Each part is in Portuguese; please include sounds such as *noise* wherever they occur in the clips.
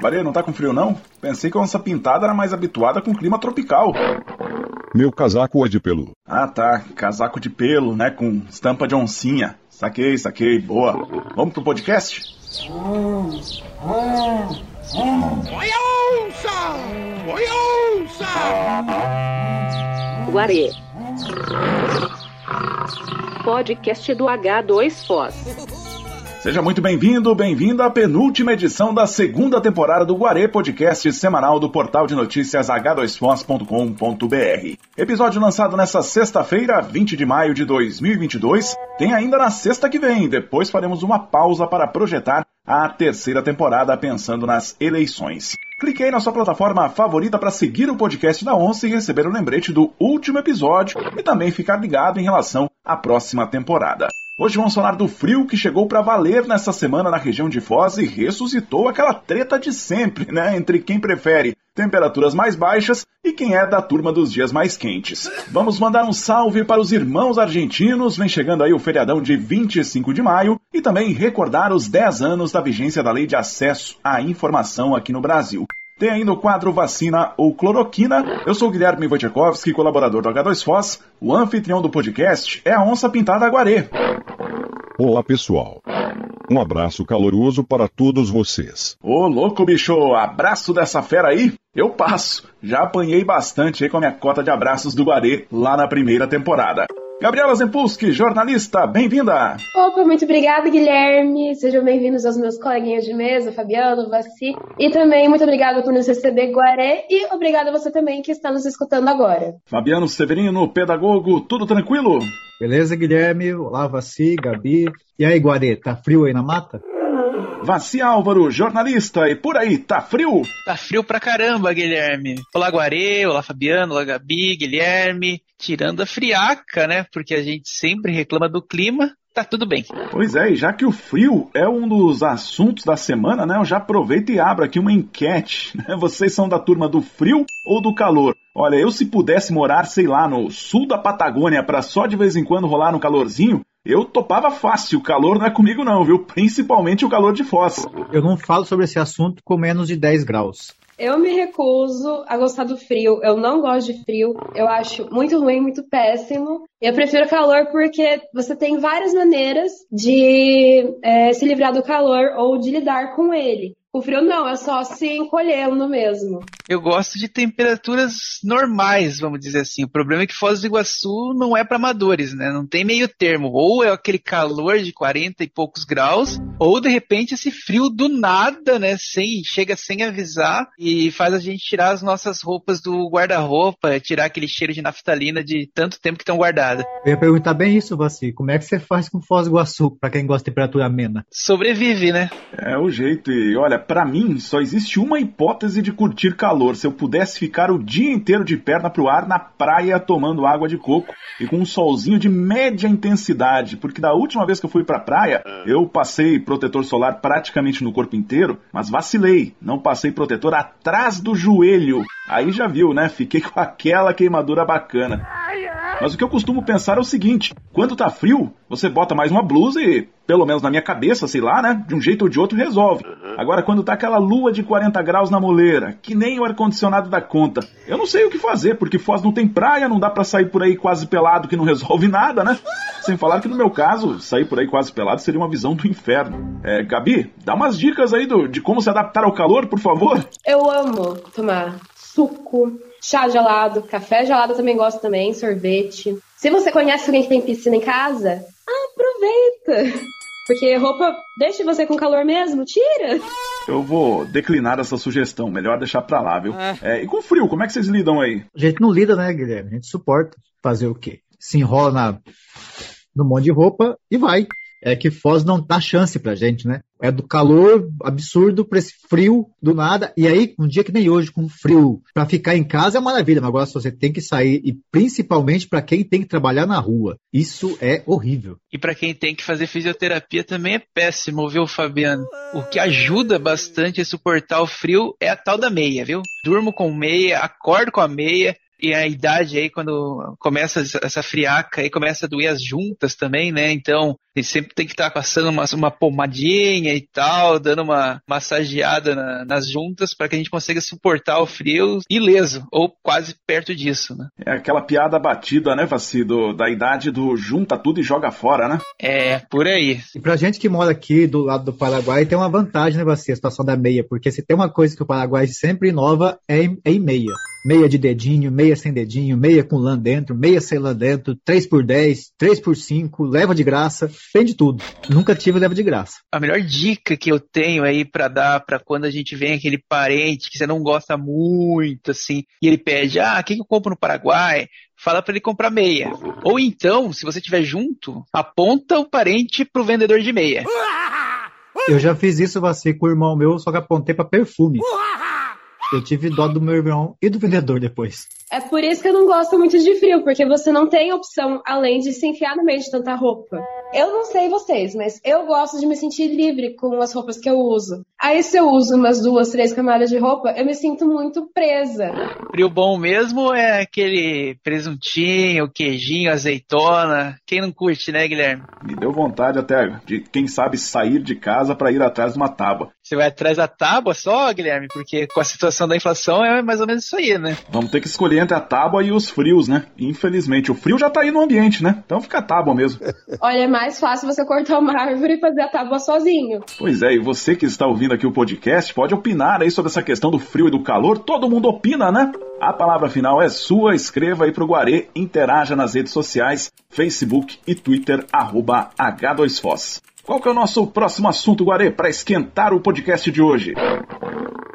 Maria, não tá com frio não? Pensei que a onça pintada era mais habituada com clima tropical. Meu casaco é de pelo. Ah tá, casaco de pelo, né? Com estampa de oncinha. Saquei, saquei, boa. Vamos pro podcast? Oi, onça! Oi, onça! Guarê. Podcast do H2Foz. Seja muito bem-vindo, bem-vinda à penúltima edição da segunda temporada do Guarê Podcast semanal do portal de notícias h2foz.com.br. Episódio lançado nesta sexta-feira, 20 de maio de 2022. Tem ainda na sexta que vem, depois faremos uma pausa para projetar a terceira temporada pensando nas eleições. Clique aí na sua plataforma favorita para seguir o podcast da Onça e receber o lembrete do último episódio e também ficar ligado em relação à próxima temporada. Hoje vamos falar do frio que chegou para valer nessa semana na região de Foz e ressuscitou aquela treta de sempre, né? Entre quem prefere temperaturas mais baixas e quem é da turma dos dias mais quentes. Vamos mandar um salve para os irmãos argentinos, vem chegando aí o feriadão de 25 de maio, e também recordar os 10 anos da vigência da Lei de Acesso à Informação aqui no Brasil. Tem ainda o quadro Vacina ou Cloroquina. Eu sou o Guilherme Wojciechowski, colaborador do H2Foz. O anfitrião do podcast é a Onça Pintada Aguaré. Olá, pessoal. Um abraço caloroso para todos vocês. Ô, louco, bicho, abraço dessa fera aí? Eu passo. Já apanhei bastante aí com a minha cota de abraços do Guarê lá na primeira temporada. Gabriela Zempulski, jornalista, bem-vinda! Opa, muito obrigada, Guilherme. Sejam bem-vindos aos meus coleguinhas de mesa, Fabiano, Vassi. E também muito obrigada por nos receber, Guaré. E obrigada a você também que está nos escutando agora. Fabiano Severino, pedagogo, tudo tranquilo? Beleza, Guilherme? Olá, Vassi, Gabi. E aí, Guaré, tá frio aí na mata? Vassi Álvaro, jornalista, e por aí, tá frio? Tá frio pra caramba, Guilherme. Olá, Guarê, olá, Fabiano, olá, Gabi, Guilherme. Tirando a friaca, né? Porque a gente sempre reclama do clima, tá tudo bem. Pois é, e já que o frio é um dos assuntos da semana, né? Eu já aproveito e abro aqui uma enquete. *laughs* Né? Vocês são da turma do frio ou do calor? Olha, eu se pudesse morar, sei lá, no sul da Patagônia para só de vez em quando rolar um calorzinho, eu topava fácil. O calor não é comigo não, viu? Principalmente o calor de Foz. Eu não falo sobre esse assunto com menos de 10 graus. Eu me recuso a gostar do frio. Eu não gosto de frio. Eu acho muito ruim, muito péssimo. Eu prefiro calor porque você tem várias maneiras de é, se livrar do calor ou de lidar com ele. O frio não, é só se encolhendo mesmo. Eu gosto de temperaturas normais, vamos dizer assim. O problema é que Foz do Iguaçu não é para amadores, né? Não tem meio termo. Ou é aquele calor de 40 e poucos graus, ou de repente esse frio do nada, né? Sem, chega sem avisar e faz a gente tirar as nossas roupas do guarda-roupa, tirar aquele cheiro de naftalina de tanto tempo que estão guardadas. Eu ia perguntar bem isso, Vassi. Como é que você faz com Foz do Iguaçu, para quem gosta de temperatura amena? Sobrevive, né? É o jeito. E olha, para mim só existe uma hipótese de curtir calor. Se eu pudesse ficar o dia inteiro de perna pro ar na praia tomando água de coco e com um solzinho de média intensidade, porque da última vez que eu fui pra praia, eu passei protetor solar praticamente no corpo inteiro, mas vacilei, não passei protetor atrás do joelho. Aí já viu, né? Fiquei *laughs* com aquela queimadura bacana. Mas o que eu costumo pensar é o seguinte: quando tá frio, você bota mais uma blusa e, pelo menos na minha cabeça, sei lá, né? De um jeito ou de outro resolve. Agora, quando tá aquela lua de 40 graus na moleira, que nem o ar-condicionado dá conta, eu não sei o que fazer, porque Foz não tem praia, não dá para sair por aí quase pelado que não *laughs* resolve nada, né? Sem falar que no meu caso, sair por aí quase pelado seria uma visão do inferno. É, Gabi, dá umas dicas aí do, de como se adaptar ao calor, por favor. Eu amo tomar suco, chá gelado, café gelado eu também gosto também, sorvete. Se você conhece alguém que tem piscina em casa, aproveita. Porque roupa deixa você com calor mesmo, tira. Eu vou declinar essa sugestão, melhor deixar pra lá, viu? É, e com frio, como é que vocês lidam aí? A gente não lida, né, Guilherme? A gente suporta. Fazer o quê? Se enrola na, no monte de roupa e vai. É que Foz não dá chance pra gente, né? É do calor absurdo pra esse frio do nada. E aí, um dia que nem hoje, com frio, pra ficar em casa é maravilha, mas agora se você tem que sair, e principalmente pra quem tem que trabalhar na rua, isso é horrível. E para quem tem que fazer fisioterapia também é péssimo, viu, Fabiano? O que ajuda bastante a suportar o frio é a tal da meia, viu? Durmo com meia, acordo com a meia, E a idade aí, quando começa essa friaca, aí começa a doer as juntas também, né? Então, a gente sempre tem que estar passando uma, uma pomadinha e tal, dando uma massageada na, nas juntas para que a gente consiga suportar o frio ileso, ou quase perto disso, né? É aquela piada batida, né, Vacido, da idade do junta tudo e joga fora, né? É, por aí. E pra gente que mora aqui do lado do Paraguai, tem uma vantagem, né, Vaci, a situação da meia, porque se tem uma coisa que o Paraguai sempre inova, é em, é em meia. Meia de dedinho, meia sem dedinho, meia com lã dentro, meia sem lã dentro, 3 por 10, 3 por 5, leva de graça, tem de tudo. Nunca tive leva de graça. A melhor dica que eu tenho aí para dar para quando a gente vem aquele parente que você não gosta muito, assim, e ele pede, ah, o que, eu compro no Paraguai? Fala para ele comprar meia. Ou então, se você estiver junto, aponta o parente pro vendedor de meia. Eu já fiz isso, Vaci, com o irmão meu, só que apontei para perfume. Eu tive dó do meu irmão e do vendedor depois. É por isso que eu não gosto muito de frio, porque você não tem opção além de se enfiar no meio de tanta roupa. Eu não sei vocês, mas eu gosto de me sentir livre com as roupas que eu uso. Aí se eu uso umas duas, três camadas de roupa, eu me sinto muito presa. Frio bom mesmo é aquele presuntinho, queijinho, azeitona. Quem não curte, né, Guilherme? Me deu vontade até de, quem sabe, sair de casa para ir atrás de uma tábua. Você vai atrás da tábua só, Guilherme? Porque com a situação da inflação é mais ou menos isso aí, né? Vamos ter que escolher entre a tábua e os frios, né? Infelizmente, o frio já tá aí no ambiente, né? Então fica a tábua mesmo. Olha, é mais fácil você cortar uma árvore e fazer a tábua sozinho. Pois é, e você que está ouvindo aqui o podcast pode opinar aí sobre essa questão do frio e do calor. Todo mundo opina, né? A palavra final é sua. Escreva aí pro Guarê, interaja nas redes sociais, Facebook e Twitter, arroba H2Foz. Qual que é o nosso próximo assunto, Guarê, para esquentar o podcast de hoje?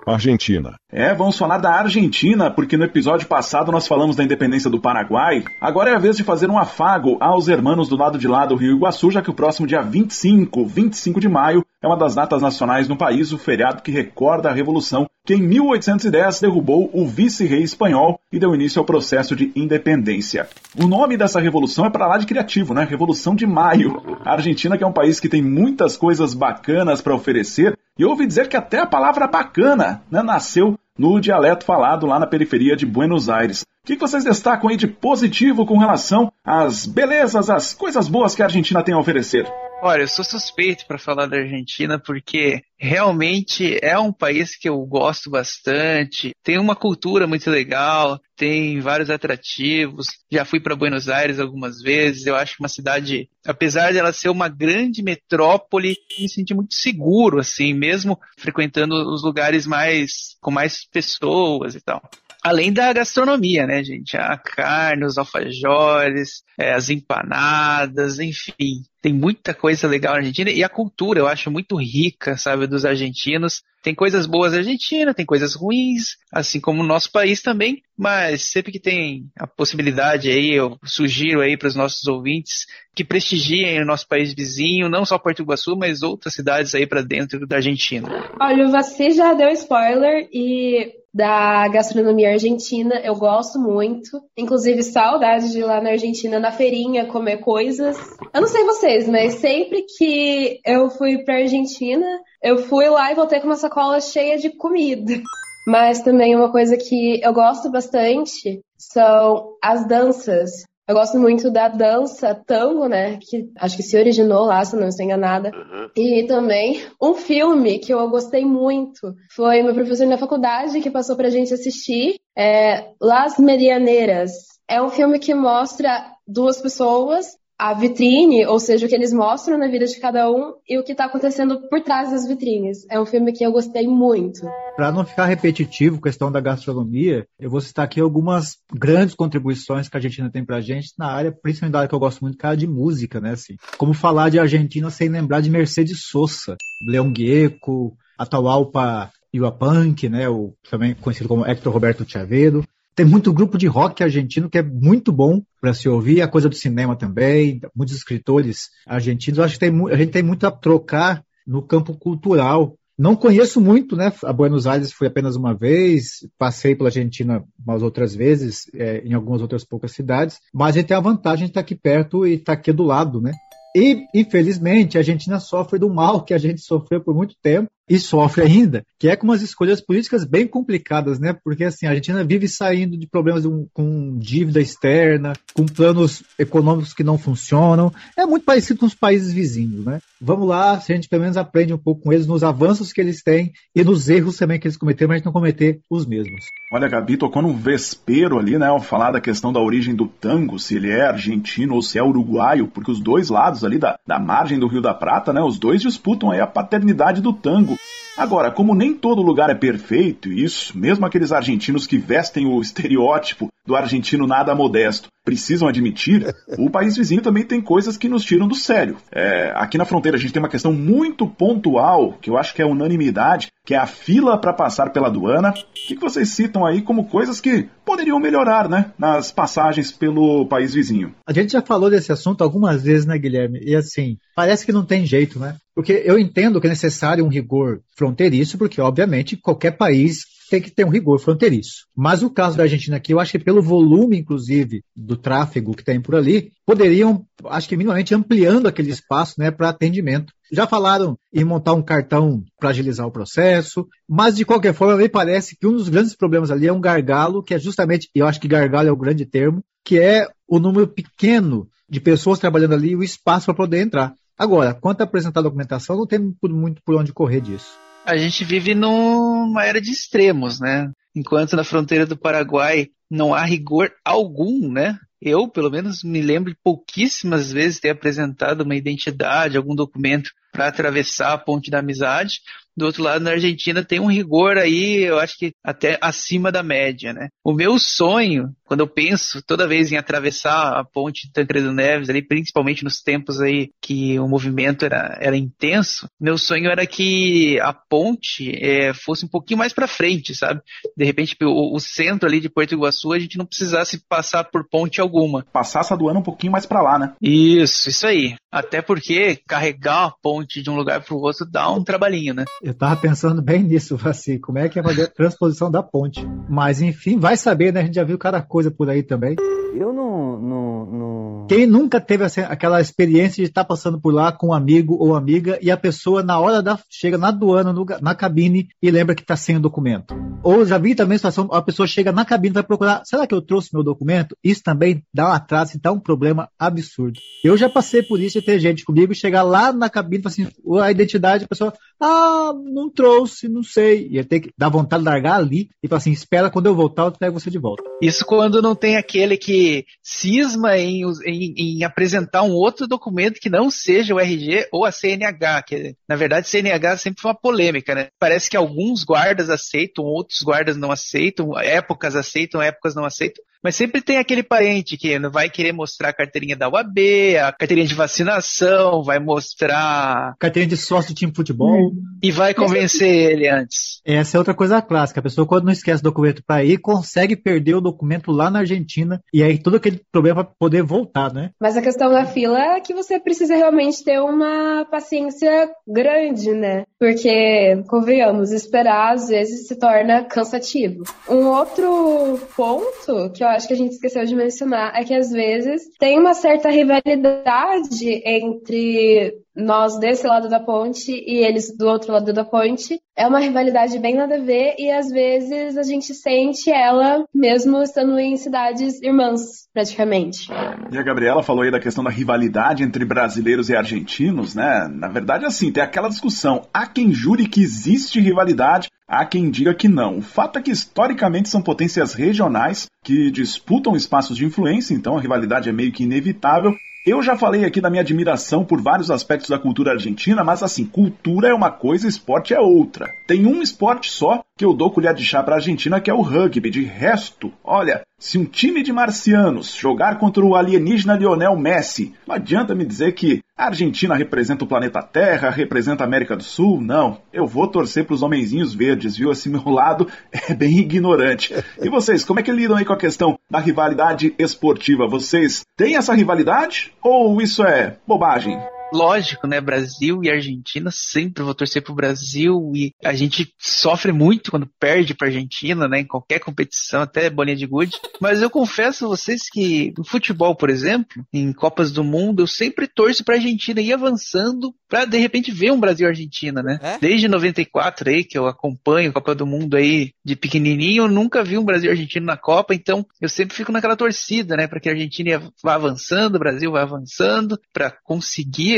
Argentina. É, vamos falar da Argentina, porque no episódio passado nós falamos da independência do Paraguai. Agora é a vez de fazer um afago aos hermanos do lado de lá do Rio Iguaçu, já que o próximo dia 25, 25 de maio, é uma das datas nacionais no país, o feriado que recorda a Revolução, que em 1810 derrubou o vice-rei espanhol e deu início ao processo de independência. O nome dessa revolução é para lá de criativo, né? Revolução de Maio. A Argentina, que é um país que tem muitas coisas bacanas para oferecer, e ouvi dizer que até a palavra bacana né, nasceu no dialeto falado lá na periferia de Buenos Aires. O que vocês destacam aí de positivo com relação às belezas, às coisas boas que a Argentina tem a oferecer? Olha, eu sou suspeito para falar da Argentina porque realmente é um país que eu gosto bastante. Tem uma cultura muito legal, tem vários atrativos. Já fui para Buenos Aires algumas vezes. Eu acho uma cidade, apesar de ela ser uma grande metrópole, me senti muito seguro assim, mesmo frequentando os lugares mais com mais pessoas e tal. Além da gastronomia, né, gente? A carne, os alfajores, é, as empanadas, enfim. Tem muita coisa legal na Argentina e a cultura eu acho muito rica, sabe, dos argentinos. Tem coisas boas na Argentina, tem coisas ruins, assim como o nosso país também, mas sempre que tem a possibilidade aí, eu sugiro aí para os nossos ouvintes que prestigiem o nosso país vizinho, não só Porto Iguaçu, mas outras cidades aí para dentro da Argentina. Olha, você já deu spoiler e da gastronomia argentina, eu gosto muito. Inclusive, saudade de ir lá na Argentina, na feirinha, comer coisas. Eu não sei vocês, mas sempre que eu fui pra Argentina, eu fui lá e voltei com uma sacola cheia de comida. Mas também uma coisa que eu gosto bastante são as danças. Eu gosto muito da dança tango, né? Que acho que se originou lá, se não estou enganada. Uhum. E também um filme que eu gostei muito foi meu professor na faculdade que passou pra gente assistir, é Las Medianeiras. É um filme que mostra duas pessoas a vitrine, ou seja, o que eles mostram na vida de cada um e o que está acontecendo por trás das vitrines. É um filme que eu gostei muito. Para não ficar repetitivo, questão da gastronomia, eu vou citar aqui algumas grandes contribuições que a Argentina tem para a gente na área, principalmente da área que eu gosto muito, que é a de música, né? Assim, como falar de Argentina sem lembrar de Mercedes Sosa, Leão Gieco, Atahualpa Yuapank, né? O, também conhecido como Hector Roberto Chavedo. Tem muito grupo de rock argentino que é muito bom para se ouvir, a coisa do cinema também, muitos escritores argentinos. Acho que tem, a gente tem muito a trocar no campo cultural. Não conheço muito, né? A Buenos Aires fui apenas uma vez, passei pela Argentina umas outras vezes, é, em algumas outras poucas cidades, mas a gente tem a vantagem de estar aqui perto e estar aqui do lado, né? E, infelizmente, a Argentina sofre do mal que a gente *laughs* sofreu por muito tempo, e sofre ainda, que é com umas escolhas políticas bem complicadas, né? Porque assim, a Argentina vive saindo de problemas com dívida externa, com planos econômicos que não funcionam. É muito parecido com os países vizinhos, né? Vamos lá, se a gente pelo menos aprende um pouco com eles nos avanços que eles têm e nos erros também que eles cometeram, mas a gente não cometer os mesmos. Olha, Gabi tocou num vespeiro ali, né? Ao falar da questão da origem do tango, se ele é argentino ou se é uruguaio, porque os dois lados ali da, da margem do Rio da Prata, né? Os dois disputam aí a paternidade do tango. Facebook. Agora, como nem todo lugar é perfeito, e isso, mesmo aqueles argentinos que vestem o estereótipo do argentino nada modesto, precisam admitir, *laughs* o país vizinho também tem coisas que nos tiram do sério. É, aqui na fronteira a gente tem uma questão muito pontual, que eu acho que é unanimidade, que é a fila para passar pela aduana. O que, que vocês citam aí como coisas que poderiam melhorar, né, nas passagens pelo país vizinho? A gente já falou desse assunto algumas vezes, né, Guilherme? E assim, parece que não tem jeito, né? Porque eu entendo que é necessário um rigor fronteiriço, porque, obviamente, qualquer país tem que ter um rigor fronteiriço. Mas o caso da Argentina aqui, eu acho que pelo volume, inclusive, do tráfego que tem por ali, poderiam, acho que minimamente, ampliando aquele espaço né, para atendimento. Já falaram em montar um cartão para agilizar o processo, mas de qualquer forma, me parece que um dos grandes problemas ali é um gargalo, que é justamente, eu acho que gargalo é o grande termo, que é o número pequeno de pessoas trabalhando ali e o espaço para poder entrar. Agora, quanto a apresentar a documentação, não tem muito por onde correr disso. A gente vive numa era de extremos, né? Enquanto na fronteira do Paraguai não há rigor algum, né? Eu, pelo menos, me lembro de pouquíssimas vezes ter apresentado uma identidade, algum documento para atravessar a ponte da amizade do outro lado, na Argentina, tem um rigor aí, eu acho que até acima da média, né? O meu sonho, quando eu penso toda vez em atravessar a ponte Tancredo Neves, ali, principalmente nos tempos aí que o movimento era, era intenso, meu sonho era que a ponte é, fosse um pouquinho mais para frente, sabe? De repente, o, o, centro ali de Porto Iguaçu, a gente não precisasse passar por ponte alguma. Passasse a doana um pouquinho mais para lá, né? Isso, isso aí. Até porque carregar a ponte de um lugar para o outro dá um trabalhinho, né? Eu tava pensando bem nisso, *laughs* assim, como é que é fazer a transposição da ponte. Mas enfim, vai saber, né? A gente já viu cada coisa por aí também. Eu não. não, não... Quem nunca teve assim, aquela experiência de estar tá passando por lá com um amigo ou amiga e a pessoa, na hora da. chega na aduana, no, na cabine e lembra que está sem o documento? Ou já vi também a situação, a pessoa chega na cabine e vai procurar, será que eu trouxe meu documento? Isso também dá um atraso e dá um problema absurdo. Eu já passei por isso de ter gente comigo e chegar lá na cabine e falar assim, a identidade, a pessoa, ah, não trouxe, não sei. E ter que dar vontade de largar ali e falar assim, espera quando eu voltar, eu pego você de volta. Isso quando não tem aquele que cisma em, em, em apresentar um outro documento que não seja o RG ou a CNH, que na verdade CNH sempre foi uma polêmica, né? Parece que alguns guardas aceitam, outros guardas não aceitam, épocas aceitam, épocas não aceitam. Mas sempre tem aquele parente que vai querer mostrar a carteirinha da UAB, a carteirinha de vacinação, vai mostrar. Carteirinha de sócio do time de futebol. E vai convencer ele antes. Essa é outra coisa clássica. A pessoa, quando não esquece o documento para ir, consegue perder o documento lá na Argentina. E aí todo aquele problema para poder voltar, né? Mas a questão da fila é que você precisa realmente ter uma paciência grande, né? Porque, convenhamos, esperar às vezes se torna cansativo. Um outro ponto que eu acho que a gente esqueceu de mencionar é que às vezes tem uma certa rivalidade entre nós desse lado da ponte e eles do outro lado da ponte. É uma rivalidade bem nada a ver e às vezes a gente sente ela mesmo estando em cidades irmãs, praticamente. E a Gabriela falou aí da questão da rivalidade entre brasileiros e argentinos, né? Na verdade, assim, tem aquela discussão. Há quem jure que existe rivalidade, há quem diga que não. O fato é que historicamente são potências regionais que disputam espaços de influência, então a rivalidade é meio que inevitável. Eu já falei aqui da minha admiração por vários aspectos da cultura argentina, mas assim, cultura é uma coisa, esporte é outra. Tem um esporte só que eu dou colher de chá para a Argentina, que é o rugby. De resto, olha, se um time de marcianos jogar contra o alienígena Lionel Messi, não adianta me dizer que a Argentina representa o planeta Terra, representa a América do Sul. Não, eu vou torcer para os homenzinhos verdes, viu? Esse meu *laughs* lado é bem ignorante. E vocês, como é que lidam aí com a questão da rivalidade esportiva? Vocês têm essa rivalidade ou isso é bobagem? Lógico, né? Brasil e Argentina, sempre vou torcer pro Brasil e a gente sofre muito quando perde pra Argentina, né? Em qualquer competição, até bolinha de gude. Mas eu confesso a vocês que no futebol, por exemplo, em Copas do Mundo, eu sempre torço pra Argentina ir avançando pra de repente ver um Brasil e Argentina, né? É? Desde 94 aí, que eu acompanho a Copa do Mundo aí de pequenininho, eu nunca vi um Brasil e Argentina na Copa, então eu sempre fico naquela torcida, né? Pra que a Argentina vá avançando, o Brasil vá avançando, pra conseguir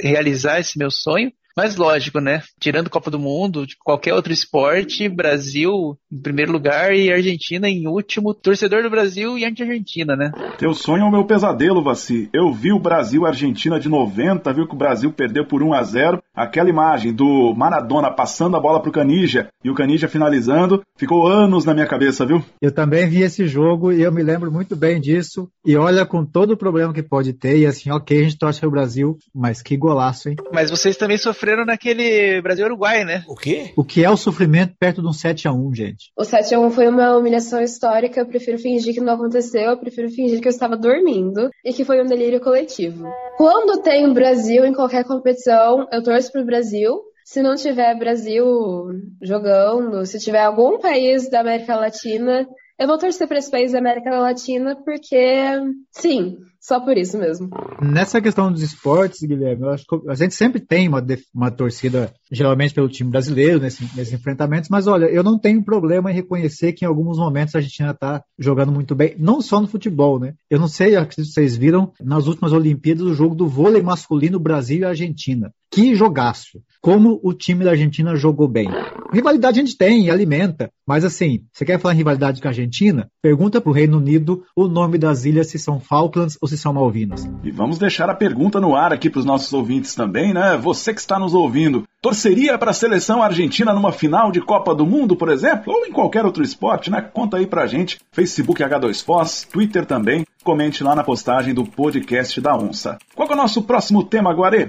realizar esse meu sonho. Mas lógico, né? Tirando Copa do Mundo, de qualquer outro esporte, Brasil em primeiro lugar e Argentina em último. Torcedor do Brasil e anti-Argentina, né? Teu sonho é o meu pesadelo, Vaci. Eu vi o Brasil-Argentina de 90, viu que o Brasil perdeu por 1 a 0 Aquela imagem do Maradona passando a bola pro Canija e o Canija finalizando, ficou anos na minha cabeça, viu? Eu também vi esse jogo e eu me lembro muito bem disso. E olha, com todo o problema que pode ter, e assim, ok, a gente torce pro Brasil, mas que golaço, hein? Mas vocês também sofreram naquele Brasil-Uruguai, né? O quê? O que é o sofrimento perto de um 7x1, gente? O 7x1 foi uma humilhação histórica, eu prefiro fingir que não aconteceu, eu prefiro fingir que eu estava dormindo e que foi um delírio coletivo. Quando tem Brasil em qualquer competição, eu torço pro Brasil. Se não tiver Brasil jogando, se tiver algum país da América Latina, eu vou torcer para esse país da América Latina porque, sim, só por isso mesmo. Nessa questão dos esportes, Guilherme, eu acho que a gente sempre tem uma, uma torcida, geralmente pelo time brasileiro, nesse- nesses enfrentamentos, mas olha, eu não tenho problema em reconhecer que em alguns momentos a Argentina está jogando muito bem, não só no futebol, né? Eu não sei, acredito que vocês viram, nas últimas Olimpíadas, o jogo do vôlei masculino Brasil e Argentina. Que jogaço! Como o time da Argentina jogou bem. Rivalidade a gente tem, alimenta. Mas assim, você quer falar em rivalidade com a Argentina? Pergunta pro Reino Unido o nome das ilhas se são Falklands ou se são Malvinas. E vamos deixar a pergunta no ar aqui para os nossos ouvintes também, né? Você que está nos ouvindo, torceria para a seleção argentina numa final de Copa do Mundo, por exemplo, ou em qualquer outro esporte, né? Conta aí pra gente. Facebook H2Foz, Twitter também. Comente lá na postagem do podcast da Onça. Qual é o nosso próximo tema, Guarê?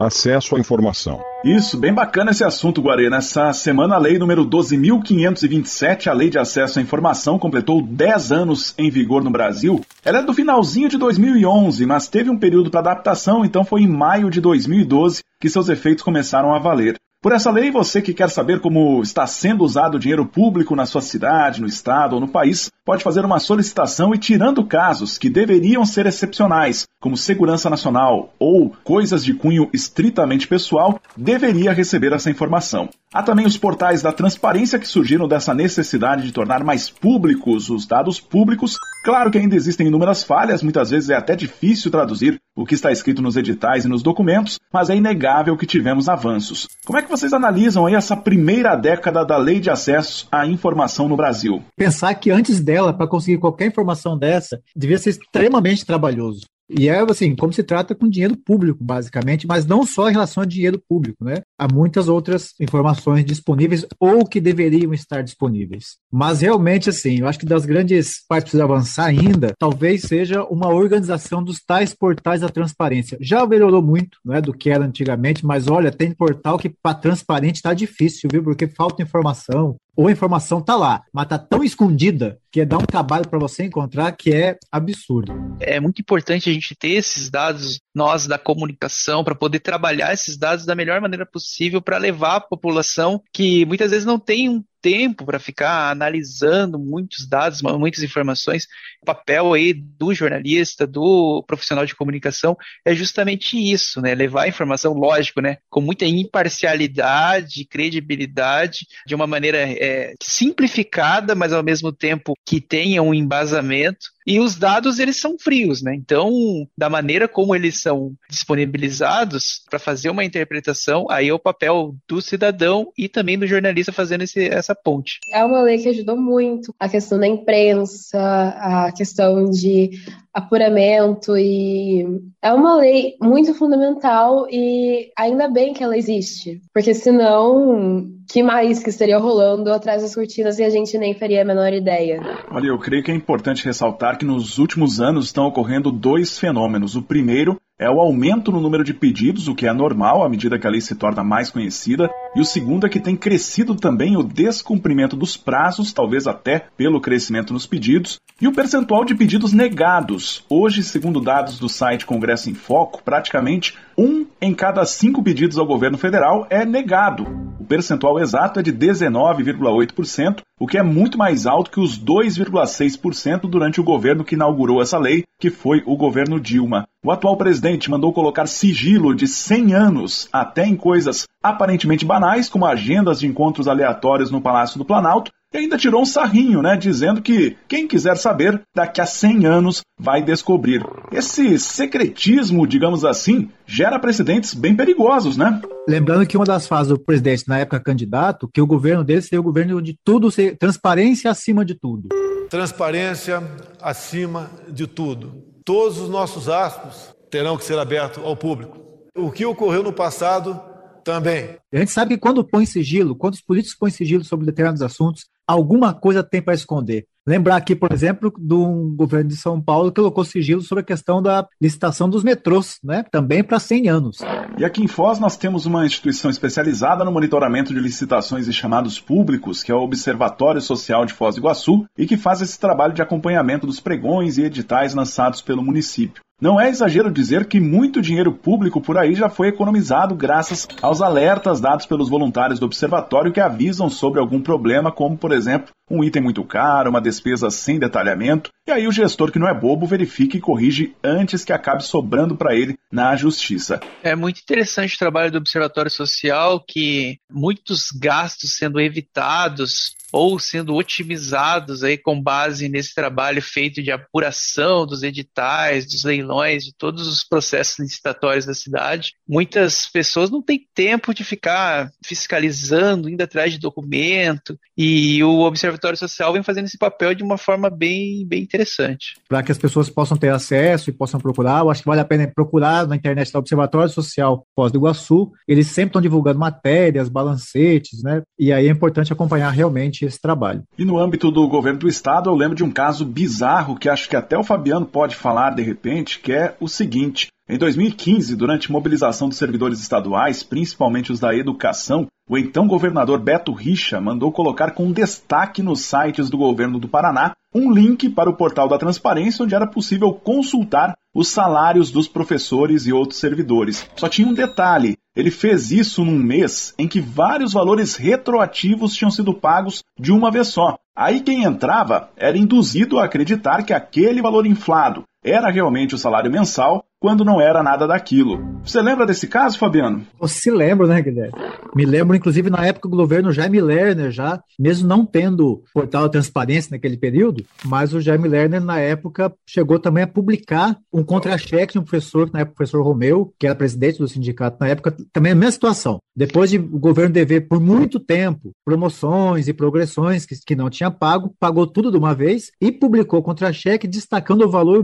Acesso à informação. Isso, bem bacana esse assunto, Guarê. Nessa semana, a lei número 12.527, a Lei de Acesso à Informação, completou 10 anos em vigor no Brasil. Ela é do finalzinho de 2011, mas teve um período para adaptação, então foi em maio de 2012 que seus efeitos começaram a valer. Por essa lei, você que quer saber como está sendo usado o dinheiro público na sua cidade, no estado ou no país, pode fazer uma solicitação e tirando casos que deveriam ser excepcionais, como segurança nacional ou coisas de cunho estritamente pessoal, deveria receber essa informação. Há também os portais da transparência que surgiram dessa necessidade de tornar mais públicos os dados públicos. Claro que ainda existem inúmeras falhas, muitas vezes é até difícil traduzir o que está escrito nos editais e nos documentos, mas é inegável que tivemos avanços. Como é que vocês analisam aí essa primeira década da Lei de Acesso à Informação no Brasil? Pensar que antes dela, para conseguir qualquer informação dessa, devia ser extremamente trabalhoso. E é assim, como se trata com dinheiro público, basicamente, mas não só em relação a dinheiro público, né? Há muitas outras informações disponíveis ou que deveriam estar disponíveis. Mas realmente, assim, eu acho que das grandes partes precisa avançar ainda, talvez seja uma organização dos tais portais da transparência. Já melhorou muito, não é do que era antigamente, mas olha, tem portal que para transparente está difícil, viu? Porque falta informação, ou a informação tá lá, mas tá tão escondida que dar um trabalho para você encontrar que é absurdo. É muito importante a gente ter esses dados, nós da comunicação, para poder trabalhar esses dados da melhor maneira possível para levar a população que muitas vezes não tem um tempo para ficar analisando muitos dados, muitas informações. O papel aí do jornalista, do profissional de comunicação é justamente isso, né? Levar a informação, lógico, né? Com muita imparcialidade, credibilidade, de uma maneira é, simplificada, mas ao mesmo tempo que tenha um embasamento. E os dados, eles são frios, né? Então, da maneira como eles são disponibilizados para fazer uma interpretação, aí é o papel do cidadão e também do jornalista fazendo esse, essa ponte. É uma lei que ajudou muito a questão da imprensa, a questão de apuramento e é uma lei muito fundamental e ainda bem que ela existe, porque senão que mais que estaria rolando atrás das cortinas e a gente nem faria a menor ideia. Olha, eu creio que é importante ressaltar que nos últimos anos estão ocorrendo dois fenômenos. O primeiro é o aumento no número de pedidos, o que é normal à medida que a lei se torna mais conhecida, e o segundo é que tem crescido também o descumprimento dos prazos, talvez até pelo crescimento nos pedidos, e o percentual de pedidos negados. Hoje, segundo dados do site Congresso em Foco, praticamente um em cada cinco pedidos ao governo federal é negado. O percentual exato é de 19,8%, o que é muito mais alto que os 2,6% durante o governo que inaugurou essa lei, que foi o governo Dilma. O atual presidente mandou colocar sigilo de 100 anos até em coisas aparentemente banais, como agendas de encontros aleatórios no Palácio do Planalto, e ainda tirou um sarrinho, né, dizendo que quem quiser saber, daqui a 100 anos vai descobrir. Esse secretismo, digamos assim, gera precedentes bem perigosos, né? Lembrando que uma das fases do presidente na época candidato, que o governo dele seria o governo de tudo, ser transparência acima de tudo. Transparência acima de tudo. Todos os nossos astos terão que ser abertos ao público. O que ocorreu no passado também. A gente sabe que quando põe sigilo, quando os políticos põem sigilo sobre determinados assuntos, alguma coisa tem para esconder. Lembrar aqui, por exemplo, do governo de São Paulo que colocou sigilo sobre a questão da licitação dos metrôs, né? também para 100 anos. E aqui em Foz nós temos uma instituição especializada no monitoramento de licitações e chamados públicos, que é o Observatório Social de Foz do Iguaçu, e que faz esse trabalho de acompanhamento dos pregões e editais lançados pelo município. Não é exagero dizer que muito dinheiro público por aí já foi economizado graças aos alertas dados pelos voluntários do observatório que avisam sobre algum problema, como, por exemplo, um item muito caro, uma despesa sem detalhamento, e aí o gestor que não é bobo verifica e corrige antes que acabe sobrando para ele na justiça. É muito interessante o trabalho do Observatório Social, que muitos gastos sendo evitados ou sendo otimizados aí com base nesse trabalho feito de apuração dos editais, dos leilões, de todos os processos licitatórios da cidade. Muitas pessoas não têm tempo de ficar fiscalizando, indo atrás de documento, e o Observatório Social vem fazendo esse papel de uma forma bem, bem interessante. Para que as pessoas possam ter acesso e possam procurar, eu acho que vale a pena procurar na internet do Observatório Social Pós do Iguaçu. Eles sempre estão divulgando matérias, balancetes, né? E aí é importante acompanhar realmente esse trabalho. E no âmbito do governo do estado, eu lembro de um caso bizarro que acho que até o Fabiano pode falar de repente, que é o seguinte: em 2015, durante mobilização dos servidores estaduais, principalmente os da educação, o então governador Beto Richa mandou colocar com destaque nos sites do governo do Paraná um link para o portal da transparência onde era possível consultar os salários dos professores e outros servidores. Só tinha um detalhe: ele fez isso num mês em que vários valores retroativos tinham sido pagos de uma vez só. Aí quem entrava era induzido a acreditar que aquele valor inflado era realmente o salário mensal quando não era nada daquilo. Você lembra desse caso, Fabiano? Você lembra, né, Guilherme? Me lembro, inclusive, na época do governo Jaime Lerner, já, mesmo não tendo portal transparência naquele período, mas o Jaime Lerner, na época, chegou também a publicar um contra-cheque de um professor, na época, o professor Romeu, que era presidente do sindicato na época, também a mesma situação. Depois de o governo dever por muito tempo promoções e progressões que, que não tinha pago, pagou tudo de uma vez e publicou contra-cheque destacando o valor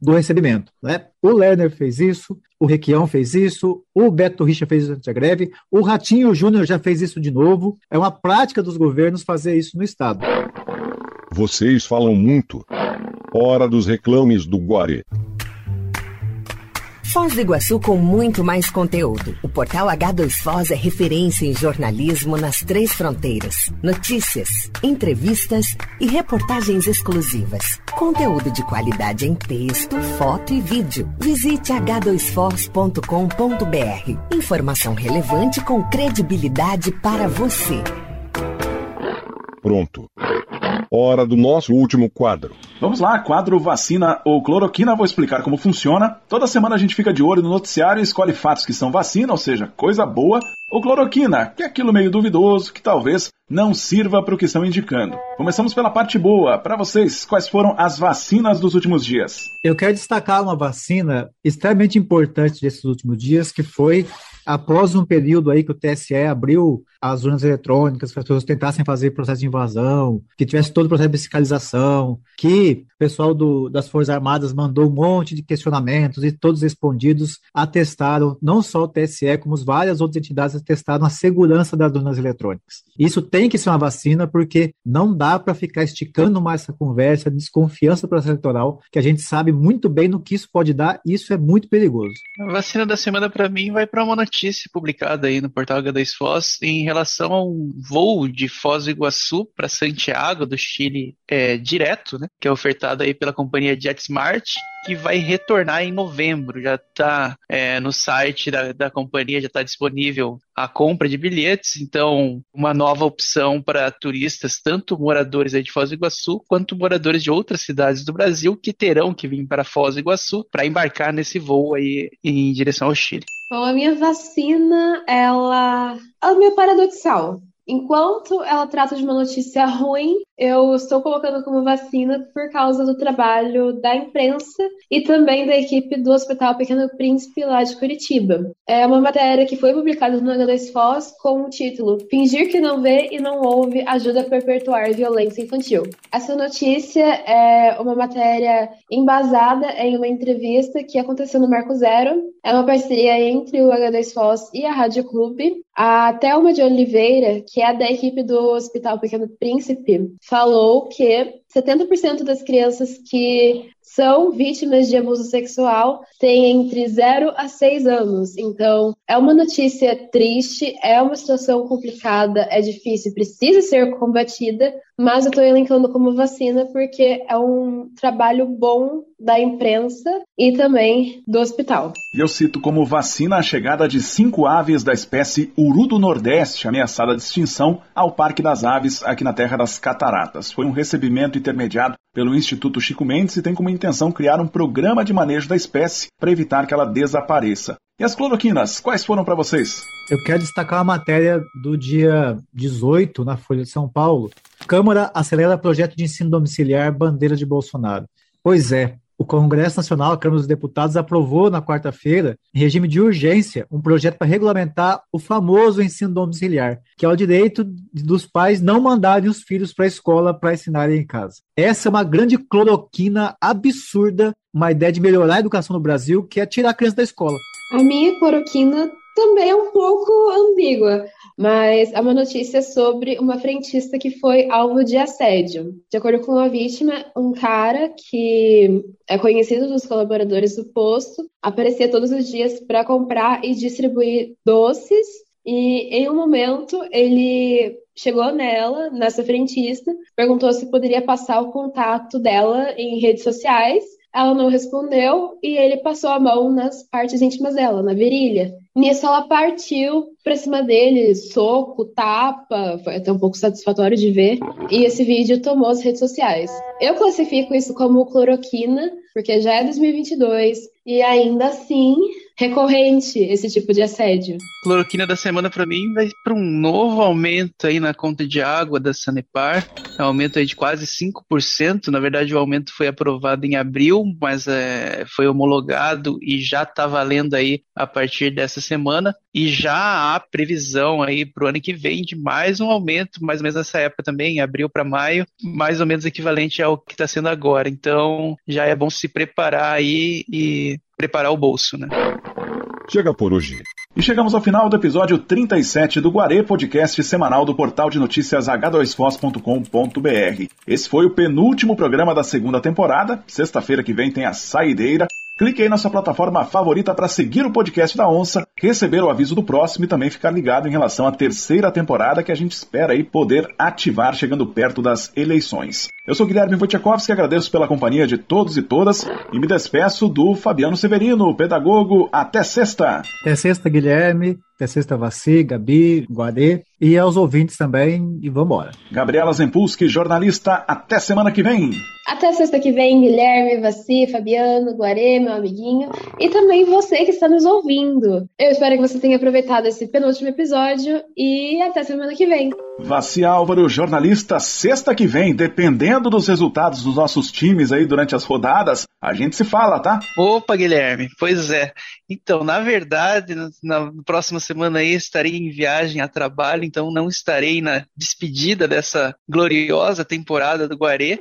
do recebimento. Né? O Lerner fez isso, o Requião fez isso, o Beto Richa fez isso antes da greve, o Ratinho Júnior já fez isso de novo. É uma prática dos governos fazer isso no Estado. Vocês falam muito. Hora dos reclames do Guarê. Foz do Iguaçu com muito mais conteúdo. O portal H2Foz é referência em jornalismo nas três fronteiras. Notícias, entrevistas e reportagens exclusivas. Conteúdo de qualidade em texto, foto e vídeo. Visite h2foz.com.br. Informação relevante com credibilidade para você. Pronto. Hora do nosso último quadro. Vamos lá, quadro vacina ou cloroquina, vou explicar como funciona. Toda semana a gente fica de olho no noticiário e escolhe fatos que são vacina, ou seja, coisa boa, ou cloroquina, que é aquilo meio duvidoso que talvez não sirva para o que estão indicando. Começamos pela parte boa. Para vocês, quais foram as vacinas dos últimos dias? Eu quero destacar uma vacina extremamente importante desses últimos dias, que foi após um período aí que o TSE abriu as urnas eletrônicas, que as pessoas tentassem fazer processo de invasão, que tivesse todo o processo de fiscalização, que o pessoal do, das Forças Armadas mandou um monte de questionamentos e todos respondidos atestaram, não só o TSE, como várias outras entidades atestaram a segurança das urnas eletrônicas. Isso tem que ser uma vacina, porque não dá para ficar esticando mais essa conversa, desconfiança do processo eleitoral, que a gente sabe muito bem no que isso pode dar, e isso é muito perigoso. A vacina da semana, para mim, vai para uma notícia publicada aí no portal H2 Foz em relação a um voo de Foz do Iguaçu para Santiago, do Chile, é, direto, né, que é ofertado aí pela companhia JetSmart, que vai retornar em novembro. Já está é, no site da, da companhia, já está disponível a compra de bilhetes, então uma nova opção para turistas, tanto moradores aí de Foz do Iguaçu, quanto moradores de outras cidades do Brasil que terão que vir para Foz do Iguaçu para embarcar nesse voo aí em direção ao Chile. Bom, a minha vacina, ela, ela é meio paradoxal. Enquanto ela trata de uma notícia ruim, eu estou colocando como vacina por causa do trabalho da imprensa e também da equipe do Hospital Pequeno Príncipe lá de Curitiba. É uma matéria que foi publicada no H2 Foz com o título Fingir que não vê e não ouve ajuda a perpetuar violência infantil. Essa notícia é uma matéria embasada em uma entrevista que aconteceu no Marco Zero. É uma parceria entre o H2 Foz e a Rádio Clube. A Thelma de Oliveira, que é da equipe do Hospital Pequeno Príncipe, falou que 70% das crianças que são vítimas de abuso sexual têm entre 0 a 6 anos. Então, é uma notícia triste, é uma situação complicada, é difícil, precisa ser combatida, mas eu estou elencando como vacina porque é um trabalho bom da imprensa e também do hospital. E eu cito como vacina a chegada de cinco aves da espécie Uru do Nordeste, ameaçada de extinção, ao Parque das Aves aqui na Terra das Cataratas. Foi um recebimento intermediado pelo Instituto Chico Mendes e tem como intenção criar um programa de manejo da espécie para evitar que ela desapareça. E as cloroquinas, quais foram para vocês? Eu quero destacar a matéria do dia 18 na Folha de São Paulo. Câmara acelera projeto de ensino domiciliar bandeira de Bolsonaro. Pois é, o Congresso Nacional, a Câmara dos Deputados, aprovou na quarta-feira, em regime de urgência, um projeto para regulamentar o famoso ensino domiciliar, que é o direito dos pais não mandarem os filhos para a escola para ensinarem em casa. Essa é uma grande cloroquina absurda, uma ideia de melhorar a educação no Brasil, que é tirar a criança da escola. A minha cloroquina também é um pouco ambígua, mas é uma notícia sobre uma frentista que foi alvo de assédio. De acordo com a vítima, um cara que é conhecido dos colaboradores do posto aparecia todos os dias para comprar e distribuir doces, e em um momento ele chegou nela, nessa frentista, perguntou se poderia passar o contato dela em redes sociais. Ela não respondeu e ele passou a mão nas partes íntimas dela, na virilha. Nisso ela partiu pra cima dele, soco, tapa, foi até um pouco satisfatório de ver. E esse vídeo tomou as redes sociais. Eu classifico isso como cloroquina, porque já é 2022 e ainda assim recorrente esse tipo de assédio. Cloroquina da semana para mim vai para um novo aumento aí na conta de água da Sanepar, um aumento de quase 5%. Na verdade, o aumento foi aprovado em abril, mas é, foi homologado e já está valendo aí a partir dessa semana. E já há previsão aí para o ano que vem de mais um aumento, mais ou menos nessa época também, em abril para maio, mais ou menos equivalente ao que está sendo agora. Então já é bom se preparar aí e preparar o bolso, né? Chega por hoje. E chegamos ao final do episódio 37 do Guarê Podcast semanal do portal de notícias h2foz.com.br. Esse foi o penúltimo programa da segunda temporada. Sexta-feira que vem tem a saideira. Clique aí na sua plataforma favorita para seguir o podcast da Onça, receber o aviso do próximo e também ficar ligado em relação à terceira temporada que a gente espera aí poder ativar chegando perto das eleições. Eu sou Guilherme Wojciechowski, agradeço pela companhia de todos e todas e me despeço do Fabiano Severino, pedagogo. Até sexta! Até sexta, Guilherme. Até sexta, Vaci, Gabi, Guadê. E aos ouvintes também. E vambora. Gabriela Zempulski, jornalista. Até semana que vem. Até sexta que vem, Guilherme, Vaci, Fabiano, Guarê, meu amiguinho. E também você que está nos ouvindo. Eu espero que você tenha aproveitado esse penúltimo episódio. E até semana que vem. Vaci Álvaro, jornalista, sexta que vem, dependendo dos resultados dos nossos times aí durante as rodadas, a gente se fala, tá? Opa, Guilherme, pois é. Então, na verdade, na, próxima semana aí estarei em viagem a trabalho, então não estarei na despedida dessa gloriosa temporada do Guarê.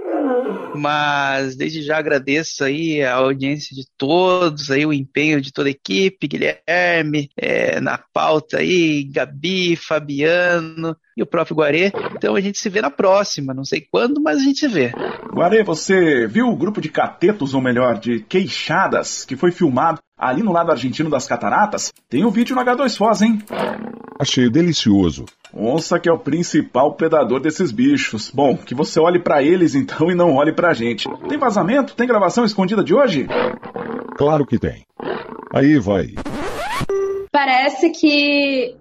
Mas desde já agradeço aí a audiência de todos, aí o empenho de toda a equipe, Guilherme, é, na pauta aí, Gabi, Fabiano e o próprio Guarê. Então a gente se vê na próxima, não sei quando, mas a gente se vê. Guarê, você viu o grupo de catetos, ou melhor, de queixadas, que foi filmado ali no lado argentino das cataratas? Tem um vídeo no H2 Foz, hein? Achei delicioso. Onça que é o principal predador desses bichos. Bom, que você olhe para eles então e não olhe pra gente. Tem vazamento? Tem gravação escondida de hoje? Claro que tem. Aí vai. Parece que.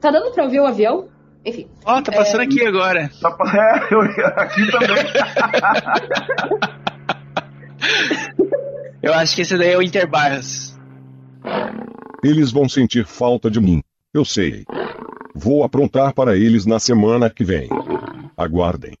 Tá dando pra ouvir o avião? Enfim. Ó, oh, tá passando é... aqui agora. Tá, *laughs* é, eu, aqui também. *laughs* eu acho que esse daí é o Interbarras. Eles vão sentir falta de mim. Eu sei. Vou aprontar para eles na semana que vem. Aguardem.